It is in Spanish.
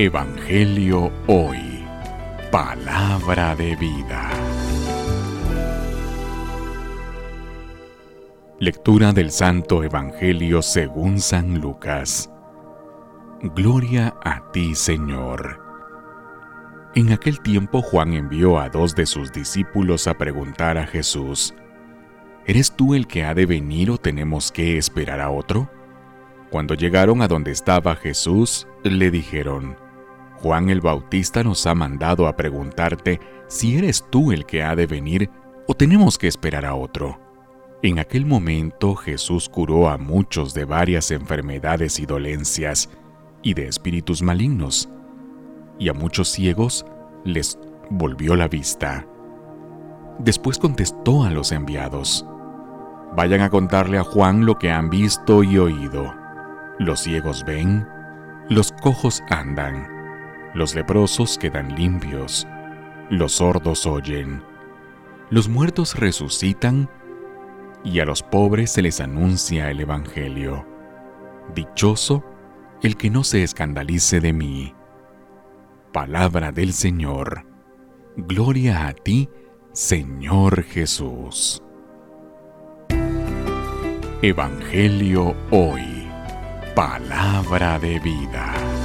Evangelio Hoy. Palabra de vida. Lectura del Santo Evangelio según San Lucas. Gloria a ti, Señor. En aquel tiempo Juan envió a dos de sus discípulos a preguntar a Jesús, ¿Eres tú el que ha de venir o tenemos que esperar a otro? Cuando llegaron a donde estaba Jesús, le dijeron, Juan el Bautista nos ha mandado a preguntarte si eres tú el que ha de venir o tenemos que esperar a otro. En aquel momento Jesús curó a muchos de varias enfermedades y dolencias y de espíritus malignos, y a muchos ciegos les volvió la vista. Después contestó a los enviados, Vayan a contarle a Juan lo que han visto y oído. Los ciegos ven, los cojos andan los leprosos quedan limpios, los sordos oyen, los muertos resucitan y a los pobres se les anuncia el Evangelio. Dichoso el que no se escandalice de mí. Palabra del Señor. Gloria a ti, Señor Jesús. Evangelio hoy. Palabra de vida.